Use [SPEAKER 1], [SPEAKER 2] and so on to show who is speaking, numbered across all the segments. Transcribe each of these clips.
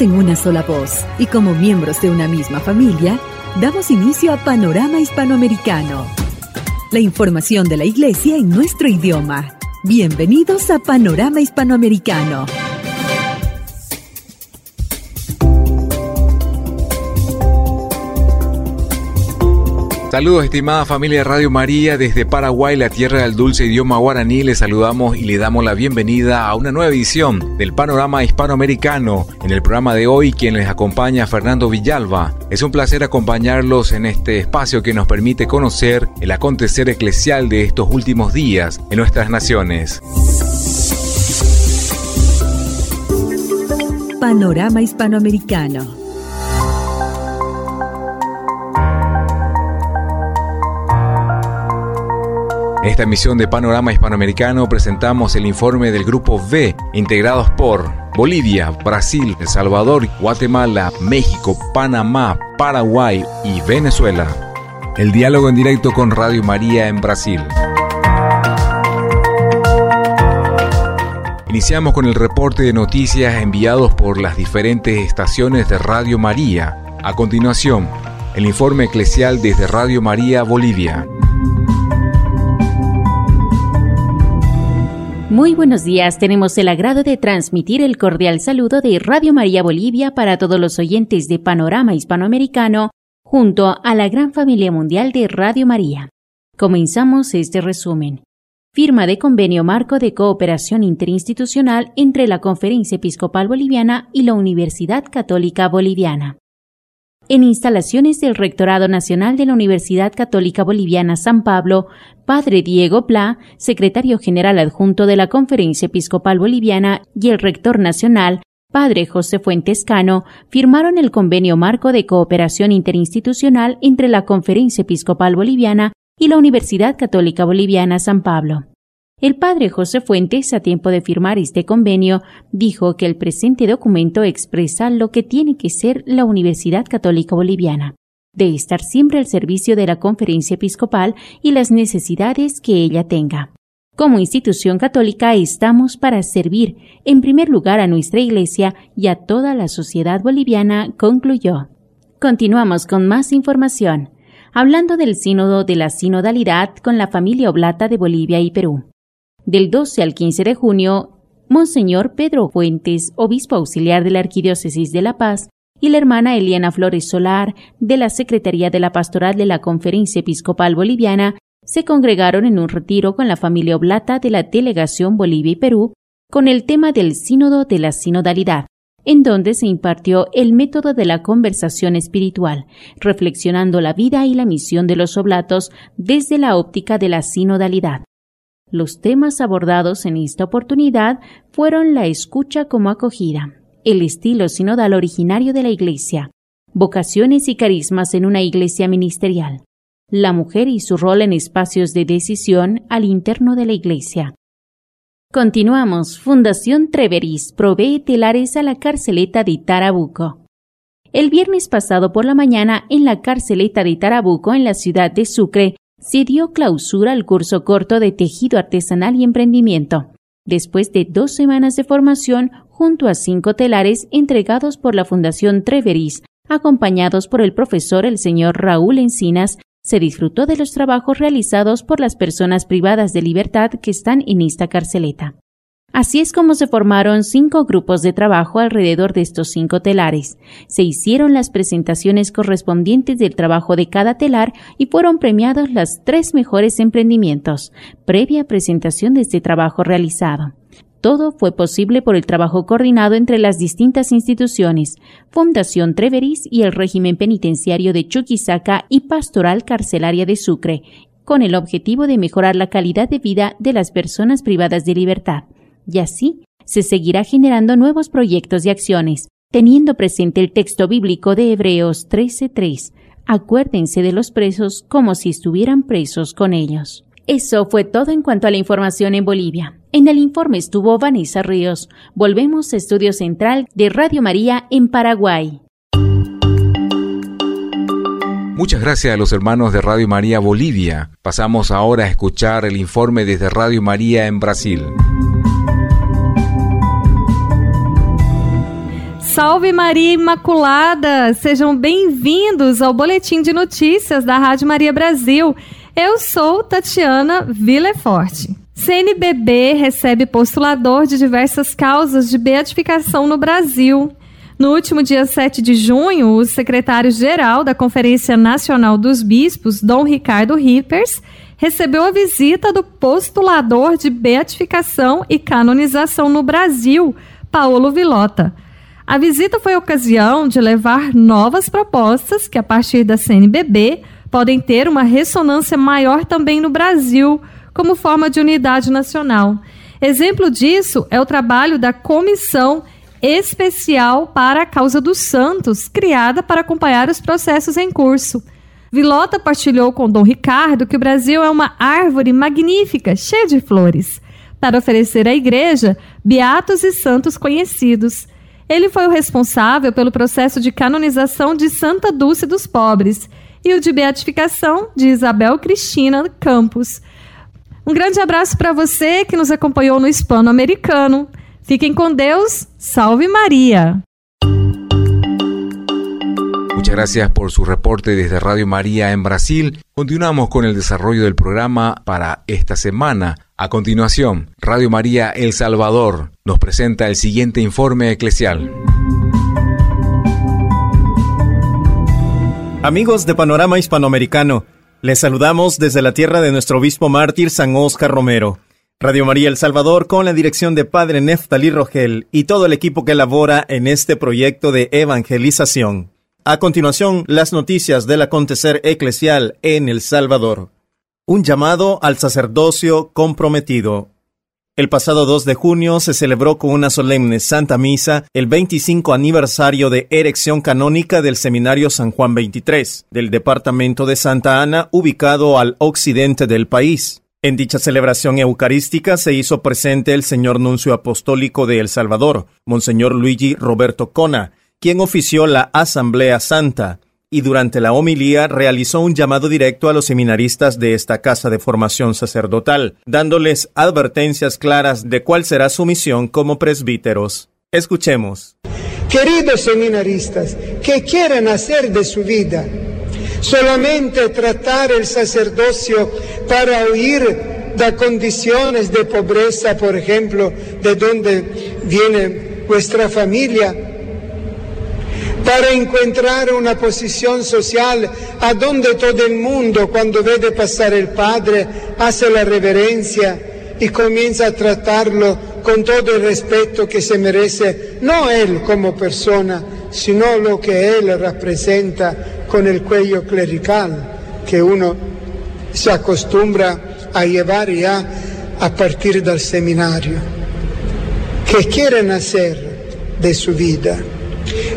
[SPEAKER 1] en una sola voz y como miembros de una misma familia, damos inicio a Panorama Hispanoamericano. La información de la Iglesia en nuestro idioma. Bienvenidos a Panorama Hispanoamericano.
[SPEAKER 2] Saludos estimada familia de Radio María desde Paraguay, la tierra del dulce idioma guaraní. Les saludamos y le damos la bienvenida a una nueva edición del Panorama Hispanoamericano. En el programa de hoy quien les acompaña Fernando Villalba. Es un placer acompañarlos en este espacio que nos permite conocer el acontecer eclesial de estos últimos días en nuestras naciones.
[SPEAKER 1] Panorama Hispanoamericano
[SPEAKER 2] En esta emisión de Panorama Hispanoamericano presentamos el informe del Grupo V, integrados por Bolivia, Brasil, El Salvador, Guatemala, México, Panamá, Paraguay y Venezuela. El diálogo en directo con Radio María en Brasil. Iniciamos con el reporte de noticias enviados por las diferentes estaciones de Radio María. A continuación, el informe eclesial desde Radio María Bolivia.
[SPEAKER 3] Muy buenos días, tenemos el agrado de transmitir el cordial saludo de Radio María Bolivia para todos los oyentes de Panorama Hispanoamericano junto a la gran familia mundial de Radio María. Comenzamos este resumen. Firma de convenio marco de cooperación interinstitucional entre la Conferencia Episcopal Boliviana y la Universidad Católica Boliviana en instalaciones del Rectorado Nacional de la Universidad Católica Boliviana San Pablo, Padre Diego Pla, secretario general adjunto de la Conferencia Episcopal Boliviana, y el rector nacional, Padre José Fuentes Cano, firmaron el convenio marco de cooperación interinstitucional entre la Conferencia Episcopal Boliviana y la Universidad Católica Boliviana San Pablo. El padre José Fuentes, a tiempo de firmar este convenio, dijo que el presente documento expresa lo que tiene que ser la Universidad Católica Boliviana, de estar siempre al servicio de la conferencia episcopal y las necesidades que ella tenga. Como institución católica estamos para servir, en primer lugar, a nuestra Iglesia y a toda la sociedad boliviana, concluyó. Continuamos con más información, hablando del sínodo de la sinodalidad con la familia oblata de Bolivia y Perú. Del 12 al 15 de junio, Monseñor Pedro Fuentes, obispo auxiliar de la Arquidiócesis de La Paz, y la hermana Eliana Flores Solar, de la Secretaría de la Pastoral de la Conferencia Episcopal Boliviana, se congregaron en un retiro con la familia oblata de la Delegación Bolivia y Perú con el tema del Sínodo de la Sinodalidad, en donde se impartió el método de la conversación espiritual, reflexionando la vida y la misión de los oblatos desde la óptica de la sinodalidad. Los temas abordados en esta oportunidad fueron la escucha como acogida, el estilo sinodal originario de la Iglesia, vocaciones y carismas en una Iglesia ministerial, la mujer y su rol en espacios de decisión al interno de la Iglesia. Continuamos. Fundación Treveris provee telares a la carceleta de Tarabuco. El viernes pasado por la mañana, en la carceleta de Tarabuco, en la ciudad de Sucre, se dio clausura al curso corto de tejido artesanal y emprendimiento, después de dos semanas de formación junto a cinco telares entregados por la Fundación Treveris, acompañados por el profesor el señor Raúl Encinas, se disfrutó de los trabajos realizados por las personas privadas de libertad que están en esta carceleta. Así es como se formaron cinco grupos de trabajo alrededor de estos cinco telares. Se hicieron las presentaciones correspondientes del trabajo de cada telar y fueron premiados los tres mejores emprendimientos, previa presentación de este trabajo realizado. Todo fue posible por el trabajo coordinado entre las distintas instituciones, Fundación Treveris y el régimen penitenciario de Chuquisaca y Pastoral Carcelaria de Sucre, con el objetivo de mejorar la calidad de vida de las personas privadas de libertad y así se seguirá generando nuevos proyectos y acciones, teniendo presente el texto bíblico de Hebreos 13:3. Acuérdense de los presos como si estuvieran presos con ellos. Eso fue todo en cuanto a la información en Bolivia. En el informe estuvo Vanessa Ríos. Volvemos a Estudio Central de Radio María en Paraguay.
[SPEAKER 2] Muchas gracias a los hermanos de Radio María Bolivia. Pasamos ahora a escuchar el informe desde Radio María en Brasil.
[SPEAKER 4] Salve Maria Imaculada! Sejam bem-vindos ao Boletim de Notícias da Rádio Maria Brasil. Eu sou Tatiana Villefort. CNBB recebe postulador de diversas causas de beatificação no Brasil. No último dia 7 de junho, o secretário-geral da Conferência Nacional dos Bispos, Dom Ricardo Rippers, recebeu a visita do postulador de beatificação e canonização no Brasil, Paulo Vilota. A visita foi ocasião de levar novas propostas que, a partir da CNBB, podem ter uma ressonância maior também no Brasil, como forma de unidade nacional. Exemplo disso é o trabalho da Comissão especial para a causa dos santos, criada para acompanhar os processos em curso. Vilota partilhou com Dom Ricardo que o Brasil é uma árvore magnífica, cheia de flores, para oferecer à igreja beatos e santos conhecidos. Ele foi o responsável pelo processo de canonização de Santa Dulce dos Pobres e o de beatificação de Isabel Cristina Campos. Um grande abraço para você que nos acompanhou no Hispano-Americano. Fiquem com Deus. Salve María.
[SPEAKER 2] Gracias por su reporte desde Radio María en Brasil. Continuamos con el desarrollo del programa para esta semana. A continuación, Radio María El Salvador nos presenta el siguiente informe eclesial.
[SPEAKER 5] Amigos de Panorama Hispanoamericano, les saludamos desde la tierra de nuestro obispo mártir San Oscar Romero. Radio María El Salvador con la dirección de Padre Neftalí Rogel y todo el equipo que labora en este proyecto de evangelización. A continuación, las noticias del acontecer eclesial en El Salvador. Un llamado al sacerdocio comprometido. El pasado 2 de junio se celebró con una solemne Santa Misa el 25 aniversario de erección canónica del Seminario San Juan XXIII, del departamento de Santa Ana, ubicado al occidente del país. En dicha celebración eucarística se hizo presente el señor nuncio apostólico de El Salvador, Monseñor Luigi Roberto Cona, quien ofició la Asamblea Santa, y durante la homilía realizó un llamado directo a los seminaristas de esta casa de formación sacerdotal, dándoles advertencias claras de cuál será su misión como presbíteros. Escuchemos.
[SPEAKER 6] Queridos seminaristas, ¿qué quieren hacer de su vida? solamente tratar el sacerdocio para huir de condiciones de pobreza, por ejemplo, de donde viene vuestra familia, para encontrar una posición social a donde todo el mundo cuando ve pasar el Padre hace la reverencia y comienza a tratarlo con todo el respeto que se merece, no él como persona, sino lo que él representa con el cuello clerical que uno se acostumbra a llevar ya a partir del seminario. ¿Qué quieren hacer de su vida?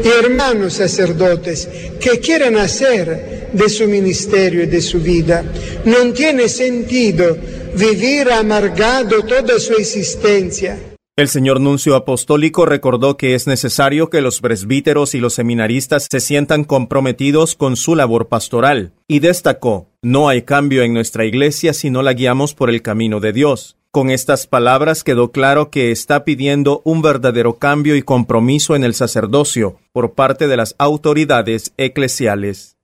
[SPEAKER 6] Y hermanos sacerdotes, ¿qué quieren hacer de su ministerio y de su vida? No tiene sentido vivir amargado toda su existencia
[SPEAKER 5] el señor nuncio apostólico recordó que es necesario que los presbíteros y los seminaristas se sientan comprometidos con su labor pastoral, y destacó, no hay cambio en nuestra iglesia si no la guiamos por el camino de Dios. Con estas palabras quedó claro que está pidiendo un verdadero cambio y compromiso en el sacerdocio por parte de las autoridades eclesiales.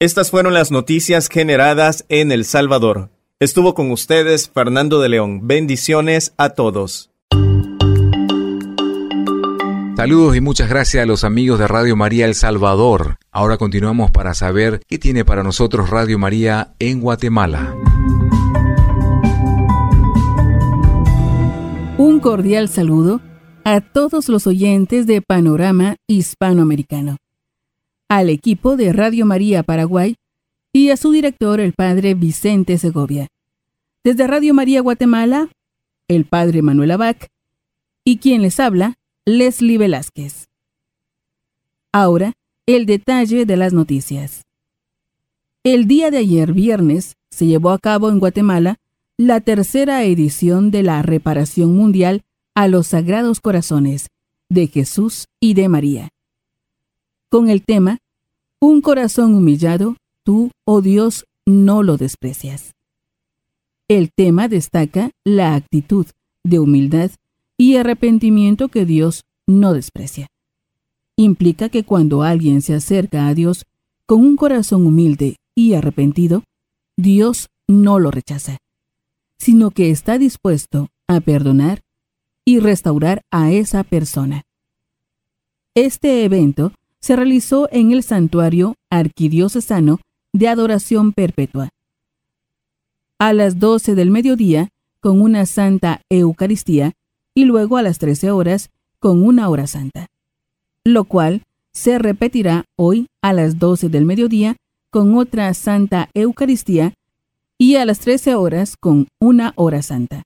[SPEAKER 5] Estas fueron las noticias generadas en El Salvador. Estuvo con ustedes Fernando de León. Bendiciones a todos.
[SPEAKER 2] Saludos y muchas gracias a los amigos de Radio María El Salvador. Ahora continuamos para saber qué tiene para nosotros Radio María en Guatemala.
[SPEAKER 1] Cordial saludo a todos los oyentes de Panorama Hispanoamericano, al equipo de Radio María Paraguay y a su director, el padre Vicente Segovia. Desde Radio María Guatemala, el padre Manuel Abac y quien les habla, Leslie Velázquez. Ahora, el detalle de las noticias. El día de ayer, viernes, se llevó a cabo en Guatemala la tercera edición de la reparación mundial a los Sagrados Corazones de Jesús y de María. Con el tema, Un corazón humillado, tú, oh Dios, no lo desprecias. El tema destaca la actitud de humildad y arrepentimiento que Dios no desprecia.
[SPEAKER 7] implica que cuando alguien se acerca a Dios con un corazón humilde y arrepentido, Dios no lo rechaza, sino que está dispuesto a perdonar y restaurar a esa persona. Este evento se realizó en el santuario arquidiocesano de adoración perpetua. A las 12 del mediodía, con una santa Eucaristía, y luego a las 13 horas, con una hora santa, lo cual se repetirá hoy a las 12 del mediodía con otra santa Eucaristía y a las 13 horas con una hora santa.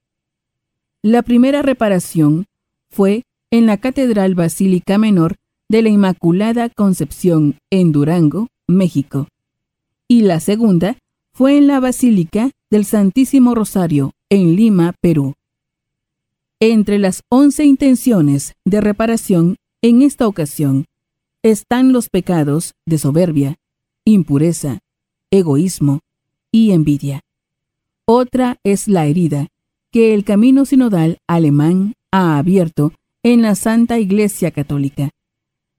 [SPEAKER 7] La primera reparación fue en la Catedral Basílica Menor de la Inmaculada Concepción en Durango, México, y la segunda fue en la Basílica del Santísimo Rosario en Lima, Perú. Entre las once intenciones de reparación en esta ocasión están los pecados de soberbia, impureza, egoísmo y envidia. Otra es la herida que el camino sinodal alemán ha abierto en la Santa Iglesia Católica,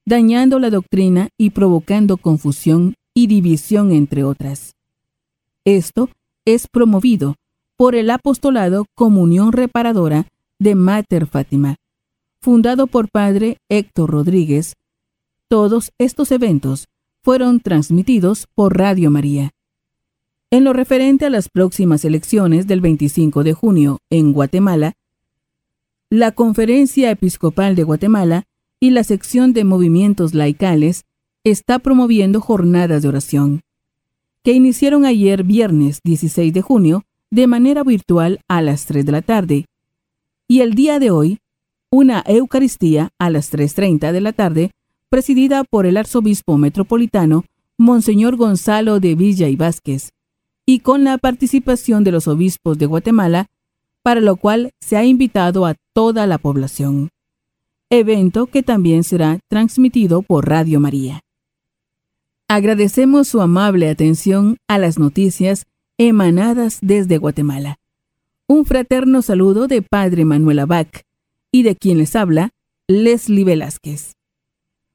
[SPEAKER 7] dañando la doctrina y provocando confusión y división entre otras. Esto es promovido por el apostolado Comunión Reparadora de Mater Fátima, fundado por Padre Héctor Rodríguez. Todos estos eventos fueron transmitidos por Radio María. En lo referente a las próximas elecciones del 25 de junio en Guatemala, la Conferencia Episcopal de Guatemala y la sección de movimientos laicales está promoviendo jornadas de oración, que iniciaron ayer viernes 16 de junio de manera virtual a las 3 de la tarde y el día de hoy una Eucaristía a las 3.30 de la tarde, presidida por el arzobispo metropolitano, Monseñor Gonzalo de Villa y Vázquez, y con la participación de los obispos de Guatemala, para lo cual se ha invitado a toda la población. Evento que también será transmitido por Radio María. Agradecemos su amable atención a las noticias emanadas desde Guatemala. Un fraterno saludo de Padre Manuel Abac y de quien les habla, Leslie Velázquez.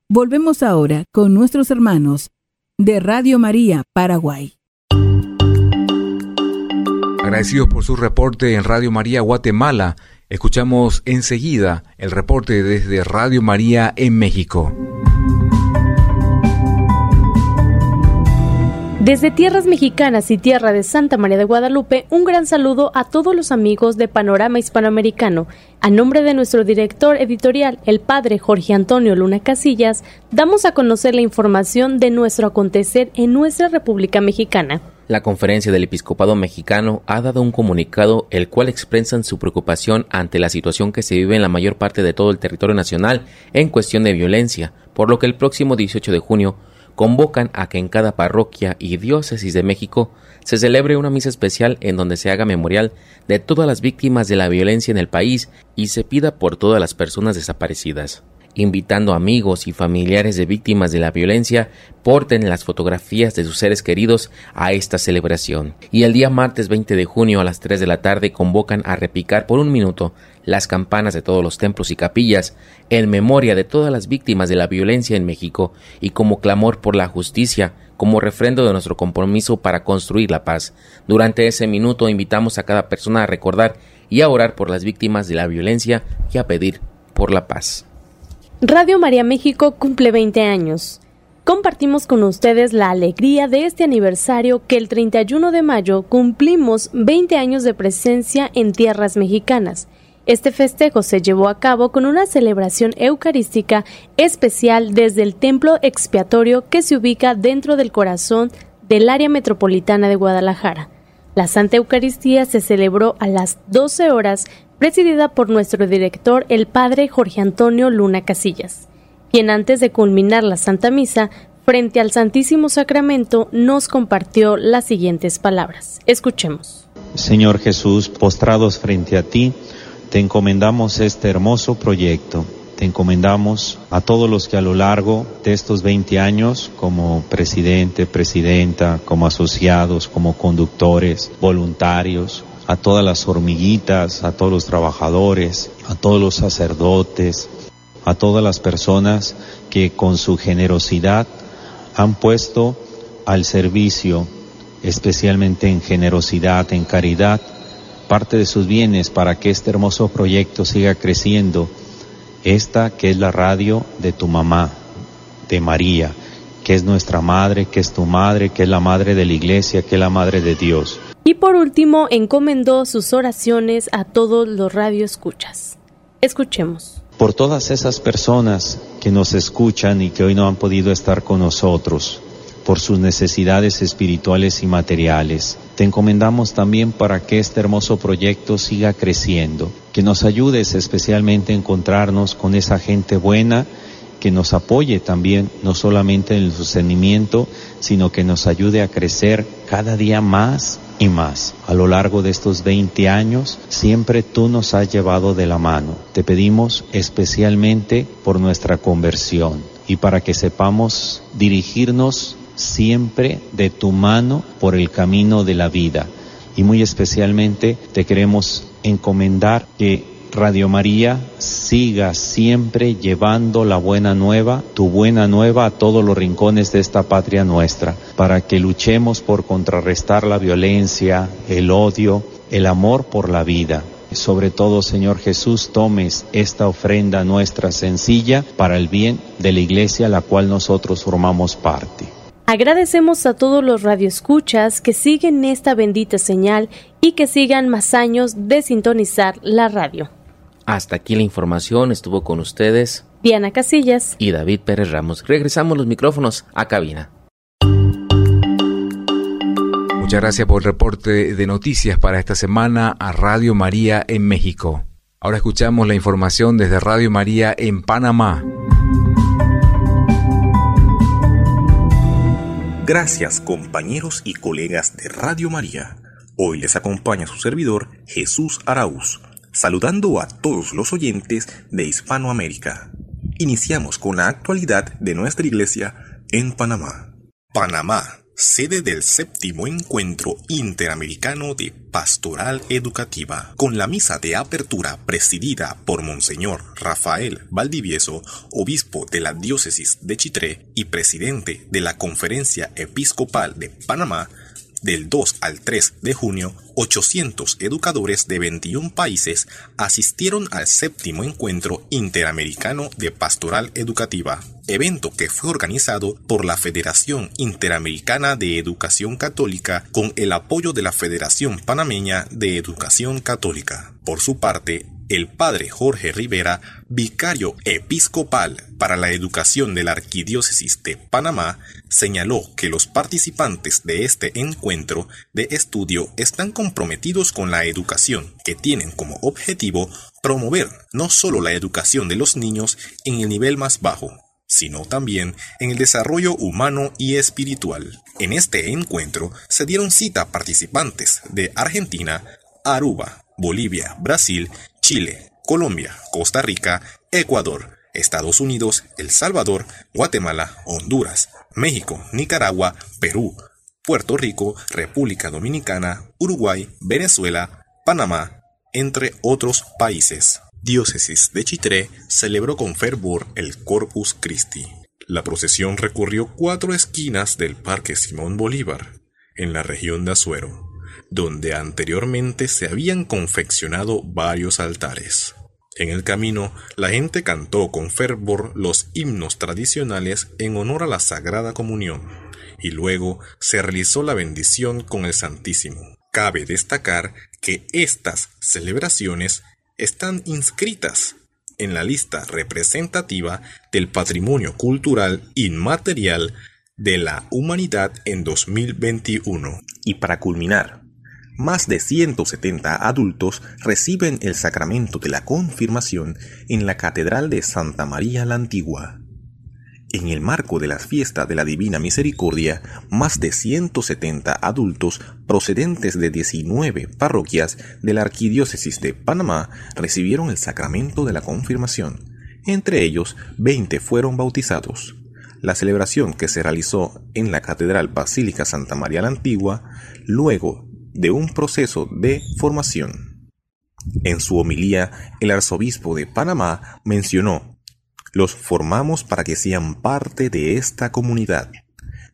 [SPEAKER 7] Volvemos ahora con nuestros hermanos de Radio María Paraguay.
[SPEAKER 2] Agradecidos por su reporte en Radio María Guatemala, escuchamos enseguida el reporte desde Radio María en México.
[SPEAKER 8] Desde tierras mexicanas y tierra de Santa María de Guadalupe, un gran saludo a todos los amigos de Panorama Hispanoamericano. A nombre de nuestro director editorial, el padre Jorge Antonio Luna Casillas, damos a conocer la información de nuestro acontecer en nuestra República Mexicana.
[SPEAKER 9] La Conferencia del Episcopado Mexicano ha dado un comunicado el cual expresan su preocupación ante la situación que se vive en la mayor parte de todo el territorio nacional en cuestión de violencia, por lo que el próximo 18 de junio convocan a que en cada parroquia y diócesis de México se celebre una misa especial en donde se haga memorial de todas las víctimas de la violencia en el país y se pida por todas las personas desaparecidas invitando amigos y familiares de víctimas de la violencia porten las fotografías de sus seres queridos a esta celebración. Y el día martes 20 de junio a las 3 de la tarde convocan a repicar por un minuto las campanas de todos los templos y capillas en memoria de todas las víctimas de la violencia en México y como clamor por la justicia, como refrendo de nuestro compromiso para construir la paz. Durante ese minuto invitamos a cada persona a recordar y a orar por las víctimas de la violencia y a pedir por la paz.
[SPEAKER 8] Radio María México cumple 20 años. Compartimos con ustedes la alegría de este aniversario que el 31 de mayo cumplimos 20 años de presencia en tierras mexicanas. Este festejo se llevó a cabo con una celebración eucarística especial desde el templo expiatorio que se ubica dentro del corazón del área metropolitana de Guadalajara. La Santa Eucaristía se celebró a las 12 horas presidida por nuestro director, el padre Jorge Antonio Luna Casillas, quien antes de culminar la Santa Misa, frente al Santísimo Sacramento, nos compartió las siguientes palabras. Escuchemos.
[SPEAKER 10] Señor Jesús, postrados frente a ti, te encomendamos este hermoso proyecto. Te encomendamos a todos los que a lo largo de estos 20 años, como presidente, presidenta, como asociados, como conductores, voluntarios, a todas las hormiguitas, a todos los trabajadores, a todos los sacerdotes, a todas las personas que con su generosidad han puesto al servicio, especialmente en generosidad, en caridad, parte de sus bienes para que este hermoso proyecto siga creciendo. Esta que es la radio de tu mamá, de María, que es nuestra madre, que es tu madre, que es la madre de la iglesia, que es la madre de Dios.
[SPEAKER 8] Y por último, encomendó sus oraciones a todos los radioescuchas. Escuchemos.
[SPEAKER 10] Por todas esas personas que nos escuchan y que hoy no han podido estar con nosotros, por sus necesidades espirituales y materiales. Te encomendamos también para que este hermoso proyecto siga creciendo, que nos ayudes especialmente a encontrarnos con esa gente buena que nos apoye también, no solamente en el sostenimiento, sino que nos ayude a crecer cada día más y más. A lo largo de estos 20 años, siempre tú nos has llevado de la mano. Te pedimos especialmente por nuestra conversión y para que sepamos dirigirnos siempre de tu mano por el camino de la vida. Y muy especialmente te queremos encomendar que Radio María siga siempre llevando la buena nueva, tu buena nueva a todos los rincones de esta patria nuestra, para que luchemos por contrarrestar la violencia, el odio, el amor por la vida. Sobre todo, Señor Jesús, tomes esta ofrenda nuestra sencilla para el bien de la iglesia a la cual nosotros formamos parte.
[SPEAKER 8] Agradecemos a todos los radioescuchas que siguen esta bendita señal y que sigan más años de sintonizar la radio.
[SPEAKER 9] Hasta aquí la información, estuvo con ustedes
[SPEAKER 8] Diana Casillas
[SPEAKER 9] y David Pérez Ramos. Regresamos los micrófonos a cabina.
[SPEAKER 2] Muchas gracias por el reporte de noticias para esta semana a Radio María en México. Ahora escuchamos la información desde Radio María en Panamá.
[SPEAKER 11] Gracias compañeros y colegas de Radio María. Hoy les acompaña su servidor Jesús Araúz saludando a todos los oyentes de Hispanoamérica. Iniciamos con la actualidad de nuestra iglesia en Panamá. Panamá, sede del séptimo encuentro interamericano de pastoral educativa, con la misa de apertura presidida por Monseñor Rafael Valdivieso, obispo de la diócesis de Chitré y presidente de la Conferencia Episcopal de Panamá, del 2 al 3 de junio, 800 educadores de 21 países asistieron al séptimo encuentro interamericano de pastoral educativa, evento que fue organizado por la Federación Interamericana de Educación Católica con el apoyo de la Federación Panameña de Educación Católica. Por su parte, el padre Jorge Rivera, vicario episcopal para la educación de la Arquidiócesis de Panamá, señaló que los participantes de este encuentro de estudio están comprometidos con la educación, que tienen como objetivo promover no solo la educación de los niños en el nivel más bajo, sino también en el desarrollo humano y espiritual. En este encuentro se dieron cita participantes de Argentina, Aruba, Bolivia, Brasil Chile, Colombia, Costa Rica, Ecuador, Estados Unidos, El Salvador, Guatemala, Honduras, México, Nicaragua, Perú, Puerto Rico, República Dominicana, Uruguay, Venezuela, Panamá, entre otros países. Diócesis de Chitré celebró con fervor el Corpus Christi. La procesión recorrió cuatro esquinas del Parque Simón Bolívar, en la región de Azuero donde anteriormente se habían confeccionado varios altares. En el camino, la gente cantó con fervor los himnos tradicionales en honor a la Sagrada Comunión, y luego se realizó la bendición con el Santísimo. Cabe destacar que estas celebraciones están inscritas en la lista representativa del patrimonio cultural inmaterial de la humanidad en 2021. Y para culminar, más de 170 adultos reciben el sacramento de la confirmación en la Catedral de Santa María la Antigua. En el marco de las fiestas de la Divina Misericordia, más de 170 adultos procedentes de 19 parroquias de la Arquidiócesis de Panamá recibieron el sacramento de la confirmación. Entre ellos, 20 fueron bautizados. La celebración que se realizó en la Catedral Basílica Santa María la Antigua, luego de un proceso de formación. En su homilía, el arzobispo de Panamá mencionó Los formamos para que sean parte de esta comunidad.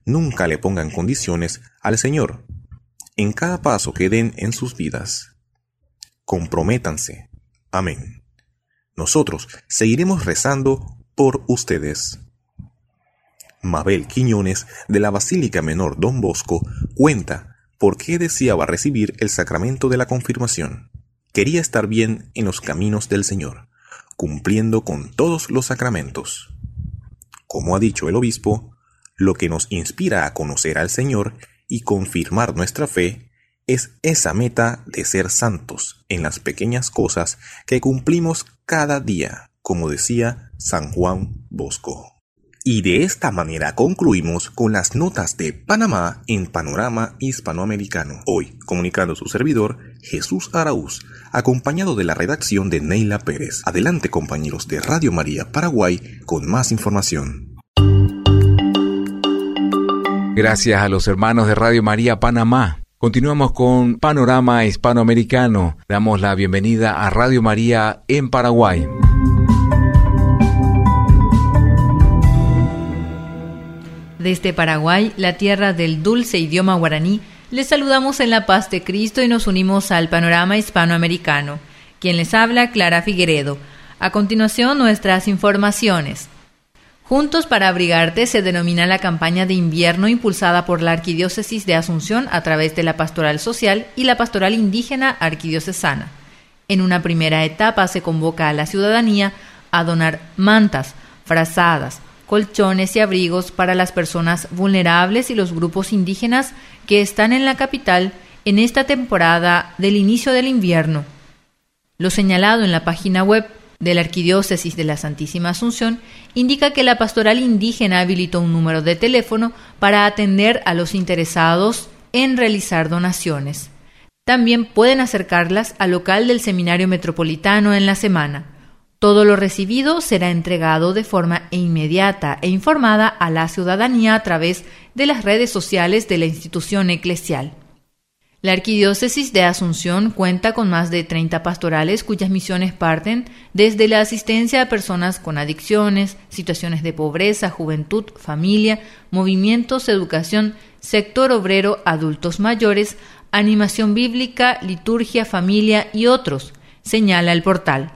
[SPEAKER 11] Nunca le pongan condiciones al Señor en cada paso que den en sus vidas. Comprométanse. Amén. Nosotros seguiremos rezando por ustedes. Mabel Quiñones de la Basílica Menor Don Bosco cuenta por qué deseaba recibir el sacramento de la confirmación. Quería estar bien en los caminos del Señor, cumpliendo con todos los sacramentos. Como ha dicho el obispo, lo que nos inspira a conocer al Señor y confirmar nuestra fe es esa meta de ser santos en las pequeñas cosas que cumplimos cada día, como decía San Juan Bosco. Y de esta manera concluimos con las notas de Panamá en Panorama Hispanoamericano. Hoy, comunicando su servidor, Jesús Araúz, acompañado de la redacción de Neila Pérez. Adelante compañeros de Radio María Paraguay con más información.
[SPEAKER 2] Gracias a los hermanos de Radio María Panamá. Continuamos con Panorama Hispanoamericano. Damos la bienvenida a Radio María en Paraguay.
[SPEAKER 12] Desde Paraguay, la tierra del dulce idioma guaraní, les saludamos en la paz de Cristo y nos unimos al panorama hispanoamericano. Quien les habla, Clara Figueredo. A continuación, nuestras informaciones. Juntos para Abrigarte se denomina la campaña de invierno impulsada por la Arquidiócesis de Asunción a través de la Pastoral Social y la Pastoral Indígena Arquidiocesana. En una primera etapa se convoca a la ciudadanía a donar mantas, frazadas, colchones y abrigos para las personas vulnerables y los grupos indígenas que están en la capital en esta temporada del inicio del invierno. Lo señalado en la página web de la Arquidiócesis de la Santísima Asunción indica que la pastoral indígena habilitó un número de teléfono para atender a los interesados en realizar donaciones. También pueden acercarlas al local del Seminario Metropolitano en la semana. Todo lo recibido será entregado de forma inmediata e informada a la ciudadanía a través de las redes sociales de la institución eclesial. La Arquidiócesis de Asunción cuenta con más de 30 pastorales cuyas misiones parten desde la asistencia a personas con adicciones, situaciones de pobreza, juventud, familia, movimientos, educación, sector obrero, adultos mayores, animación bíblica, liturgia, familia y otros, señala el portal.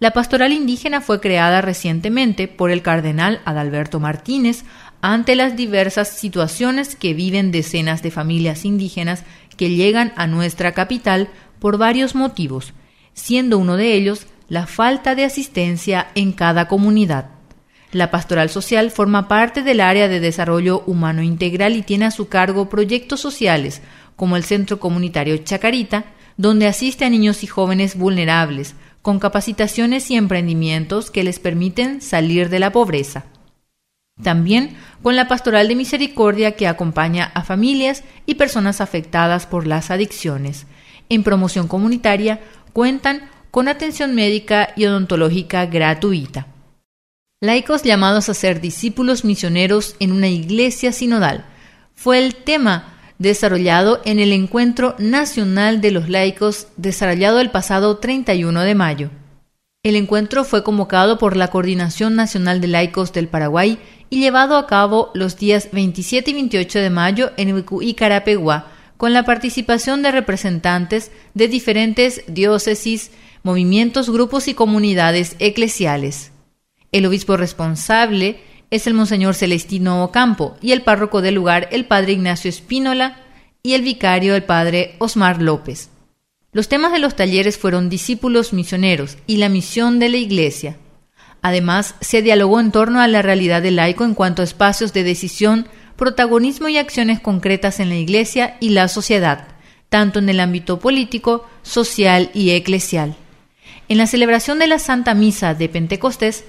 [SPEAKER 12] La pastoral indígena fue creada recientemente por el cardenal Adalberto Martínez ante las diversas situaciones que viven decenas de familias indígenas que llegan a nuestra capital por varios motivos, siendo uno de ellos la falta de asistencia en cada comunidad. La pastoral social forma parte del área de desarrollo humano integral y tiene a su cargo proyectos sociales como el Centro Comunitario Chacarita, donde asiste a niños y jóvenes vulnerables, con capacitaciones y emprendimientos que les permiten salir de la pobreza. También con la pastoral de misericordia que acompaña a familias y personas afectadas por las adicciones. En promoción comunitaria cuentan con atención médica y odontológica gratuita. Laicos llamados a ser discípulos misioneros en una iglesia sinodal fue el tema desarrollado en el Encuentro Nacional de los Laicos desarrollado el pasado 31 de mayo. El encuentro fue convocado por la Coordinación Nacional de Laicos del Paraguay y llevado a cabo los días 27 y 28 de mayo en Carapeguá, con la participación de representantes de diferentes diócesis, movimientos, grupos y comunidades eclesiales. El obispo responsable es el Monseñor Celestino Ocampo y el párroco del lugar, el Padre Ignacio Espínola, y el vicario, el Padre Osmar López. Los temas de los talleres fueron discípulos misioneros y la misión de la Iglesia. Además, se dialogó en torno a la realidad del laico en cuanto a espacios de decisión, protagonismo y acciones concretas en la Iglesia y la sociedad, tanto en el ámbito político, social y eclesial. En la celebración de la Santa Misa de Pentecostés,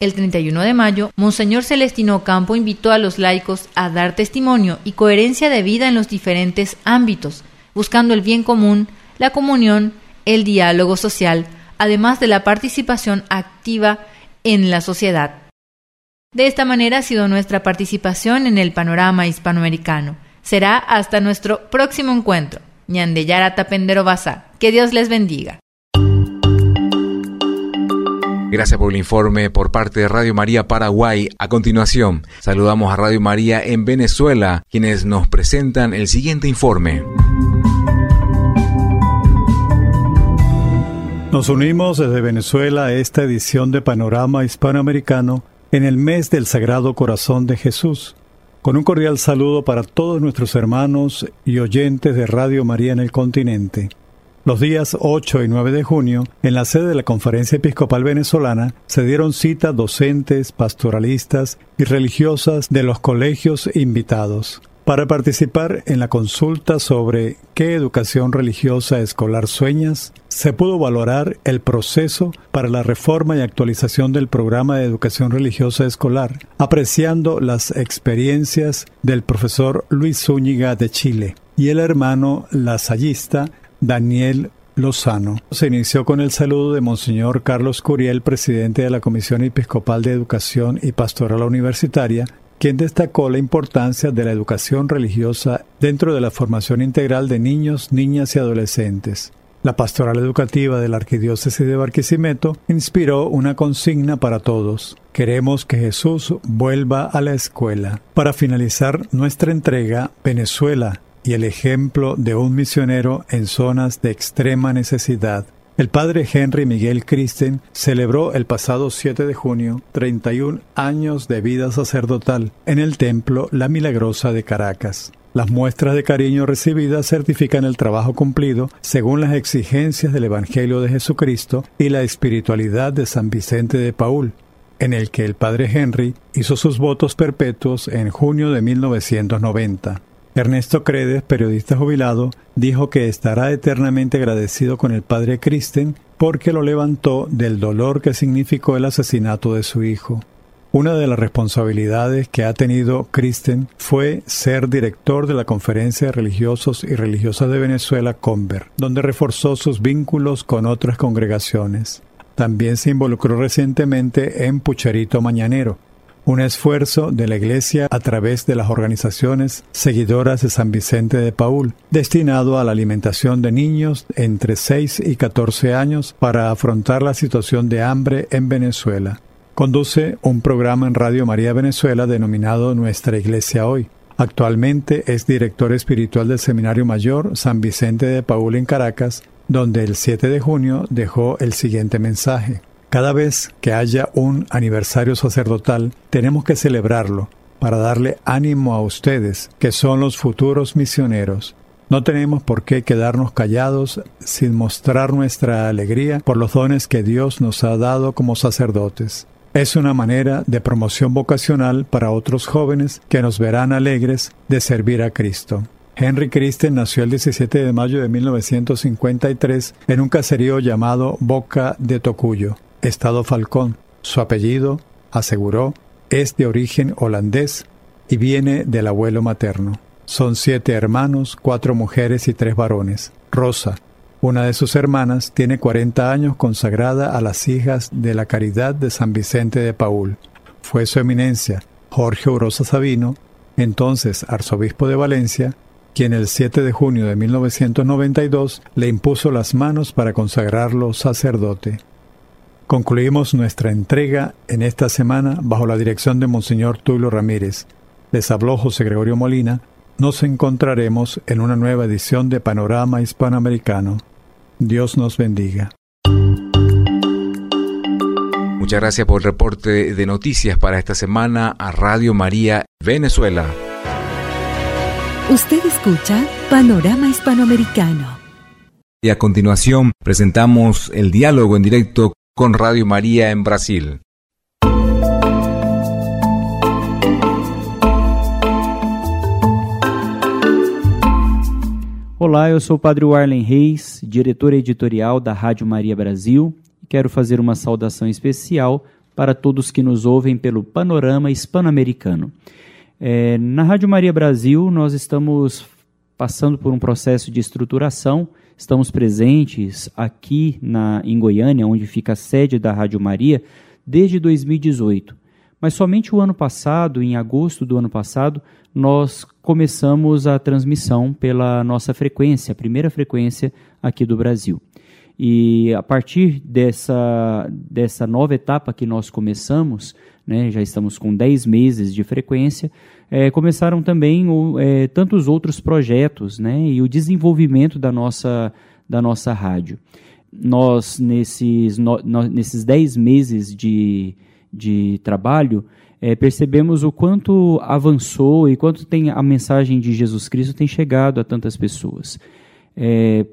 [SPEAKER 12] el 31 de mayo, Monseñor Celestino Campo invitó a los laicos a dar testimonio y coherencia de vida en los diferentes ámbitos, buscando el bien común, la comunión, el diálogo social, además de la participación activa en la sociedad. De esta manera ha sido nuestra participación en el panorama hispanoamericano. Será hasta nuestro próximo encuentro. Ñandeyara Tapendero Baza. Que Dios les bendiga.
[SPEAKER 2] Gracias por el informe por parte de Radio María Paraguay. A continuación, saludamos a Radio María en Venezuela, quienes nos presentan el siguiente informe.
[SPEAKER 13] Nos unimos desde Venezuela a esta edición de Panorama Hispanoamericano en el mes del Sagrado Corazón de Jesús. Con un cordial saludo para todos nuestros hermanos y oyentes de Radio María en el continente. Los días 8 y 9 de junio, en la sede de la Conferencia Episcopal Venezolana, se dieron cita docentes, pastoralistas y religiosas de los colegios invitados para participar en la consulta sobre qué educación religiosa escolar sueñas, se pudo valorar el proceso para la reforma y actualización del programa de educación religiosa escolar, apreciando las experiencias del profesor Luis Zúñiga de Chile y el hermano lasallista Daniel Lozano. Se inició con el saludo de Monseñor Carlos Curiel, presidente de la Comisión Episcopal de Educación y Pastoral Universitaria, quien destacó la importancia de la educación religiosa dentro de la formación integral de niños, niñas y adolescentes. La pastoral educativa de la Arquidiócesis de Barquisimeto inspiró una consigna para todos. Queremos que Jesús vuelva a la escuela. Para finalizar nuestra entrega, Venezuela, y el ejemplo de un misionero en zonas de extrema necesidad. El padre Henry Miguel Christen celebró el pasado 7 de junio 31 años de vida sacerdotal en el templo La Milagrosa de Caracas. Las muestras de cariño recibidas certifican el trabajo cumplido según las exigencias del Evangelio de Jesucristo y la espiritualidad de San Vicente de Paul, en el que el padre Henry hizo sus votos perpetuos en junio de 1990. Ernesto Credes, periodista jubilado, dijo que estará eternamente agradecido con el padre Kristen porque lo levantó del dolor que significó el asesinato de su hijo. Una de las responsabilidades que ha tenido Kristen fue ser director de la Conferencia de Religiosos y Religiosas de Venezuela, Conver, donde reforzó sus vínculos con otras congregaciones. También se involucró recientemente en Pucherito Mañanero, un esfuerzo de la Iglesia a través de las organizaciones seguidoras de San Vicente de Paul, destinado a la alimentación de niños entre 6 y 14 años para afrontar la situación de hambre en Venezuela. Conduce un programa en Radio María Venezuela denominado Nuestra Iglesia Hoy. Actualmente es director espiritual del Seminario Mayor San Vicente de Paul en Caracas, donde el 7 de junio dejó el siguiente mensaje. Cada vez que haya un aniversario sacerdotal, tenemos que celebrarlo para darle ánimo a ustedes, que son los futuros misioneros. No tenemos por qué quedarnos callados sin mostrar nuestra alegría por los dones que Dios nos ha dado como sacerdotes. Es una manera de promoción vocacional para otros jóvenes que nos verán alegres de servir a Cristo. Henry Christen nació el 17 de mayo de 1953 en un caserío llamado Boca de Tocuyo. Estado Falcón. Su apellido, aseguró, es de origen holandés y viene del abuelo materno. Son siete hermanos, cuatro mujeres y tres varones. Rosa, una de sus hermanas, tiene 40 años consagrada a las hijas de la caridad de San Vicente de Paul. Fue su eminencia, Jorge Urosa Sabino, entonces arzobispo de Valencia, quien el 7 de junio de 1992 le impuso las manos para consagrarlo sacerdote. Concluimos nuestra entrega en esta semana bajo la dirección de Monseñor Tulio Ramírez. Les habló José Gregorio Molina. Nos encontraremos en una nueva edición de Panorama Hispanoamericano. Dios nos bendiga.
[SPEAKER 2] Muchas gracias por el reporte de noticias para esta semana a Radio María Venezuela.
[SPEAKER 1] Usted escucha Panorama Hispanoamericano.
[SPEAKER 2] Y a continuación presentamos el diálogo en directo con Radio María en Brasil.
[SPEAKER 14] Olá, eu sou o Padre Warlen Reis, diretor editorial da Rádio Maria Brasil, e quero fazer uma saudação especial para todos que nos ouvem pelo panorama hispano-americano. É, na Rádio Maria Brasil, nós estamos passando por um processo de estruturação Estamos presentes aqui na, em Goiânia, onde fica a sede da Rádio Maria, desde 2018. Mas somente o ano passado, em agosto do ano passado, nós começamos a transmissão pela nossa frequência, a primeira frequência aqui do Brasil. E a partir dessa, dessa nova etapa que nós começamos, né, já estamos com 10 meses de frequência, é, começaram também o, é, tantos outros projetos né, e o desenvolvimento da nossa, da nossa rádio. Nós, nesses, no, nesses 10 meses de, de trabalho, é, percebemos o quanto avançou e quanto tem a mensagem de Jesus Cristo tem chegado a tantas pessoas. É,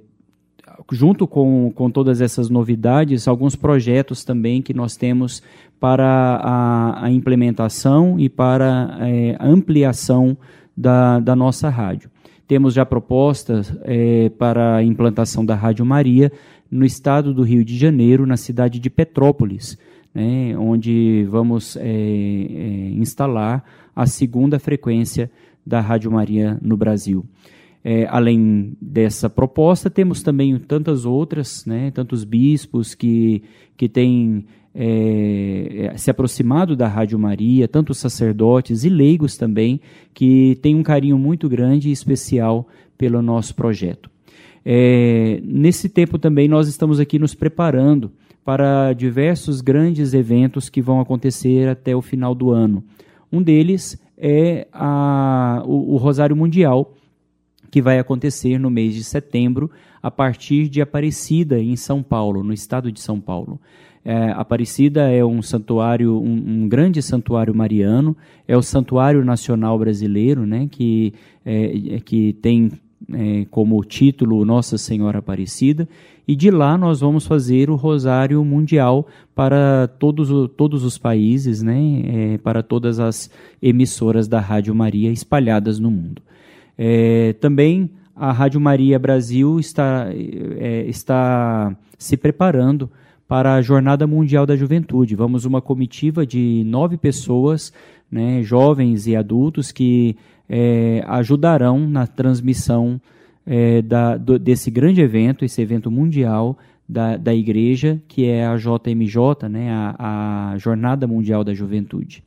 [SPEAKER 14] junto com, com todas essas novidades, alguns projetos também que nós temos para a, a implementação e para é, a ampliação da, da nossa rádio. Temos já propostas é, para a implantação da Rádio Maria no estado do Rio de Janeiro, na cidade de Petrópolis, né, onde vamos é, instalar a segunda frequência da Rádio Maria no Brasil. É, além dessa proposta, temos também tantas outras, né, tantos bispos que, que têm é, é, se aproximado da Rádio Maria, tantos sacerdotes e leigos também, que têm um carinho muito grande e especial pelo nosso projeto. É, nesse tempo também nós estamos aqui nos preparando para diversos grandes eventos que vão acontecer até o final do ano. Um deles é a, o, o Rosário Mundial, que vai acontecer no mês de setembro, a partir de Aparecida, em São Paulo, no estado de São Paulo. É, Aparecida é um santuário, um, um, grande santuário mariano, é o santuário nacional brasileiro, né, que, é, que tem é, como título Nossa Senhora Aparecida, e de lá nós vamos fazer o Rosário Mundial para todos, todos os países, né, é, para todas as emissoras da Rádio Maria espalhadas no mundo. É, também a Rádio Maria Brasil está, é, está se preparando para a Jornada Mundial da Juventude. Vamos uma comitiva de nove pessoas, né, jovens e adultos, que é, ajudarão na transmissão é, da, do, desse grande evento, esse evento mundial da, da igreja, que é a JMJ, né, a, a Jornada Mundial da Juventude.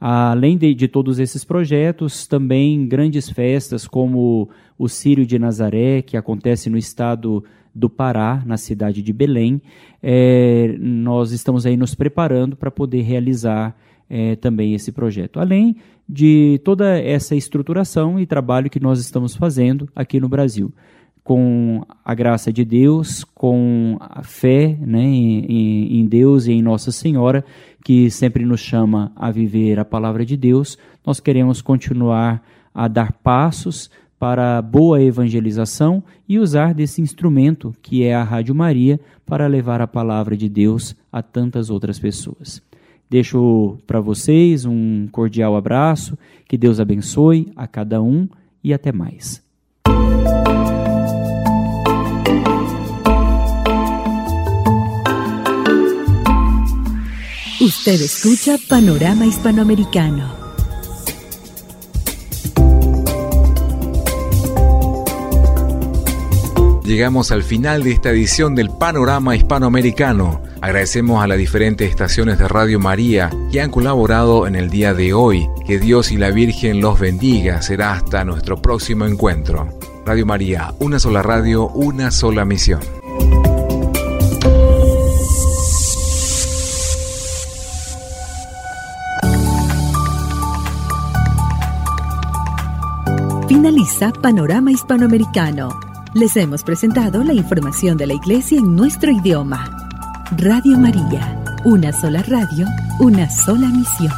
[SPEAKER 14] Além de, de, todos esses projetos, também grandes festas como o Círio de Nazaré, que acontece no estado do Pará, na cidade de Belém. É, nós estamos aí nos preparando para poder realizar é, também esse projeto. Além de toda essa estruturação e trabalho que nós estamos fazendo aqui no Brasil com a graça de Deus, com a fé né, em, em, Deus e em Nossa Senhora, que sempre nos chama a viver a palavra de Deus, nós queremos continuar a dar passos para a boa evangelização e usar desse instrumento que é a Rádio Maria para levar a palavra de Deus a tantas outras pessoas. Deixo para vocês um cordial abraço, que Deus abençoe a cada um e até mais.
[SPEAKER 1] Usted escucha Panorama Hispanoamericano.
[SPEAKER 2] Llegamos al final de esta edición del Panorama Hispanoamericano. Agradecemos a las diferentes estaciones de Radio María que han colaborado en el día de hoy. Que Dios y la Virgen los bendiga. Será hasta nuestro próximo encuentro. Radio María, una sola radio, una sola misión.
[SPEAKER 1] Panorama Hispanoamericano. Les hemos presentado la información de la Iglesia en nuestro idioma. Radio María, una sola radio, una sola misión.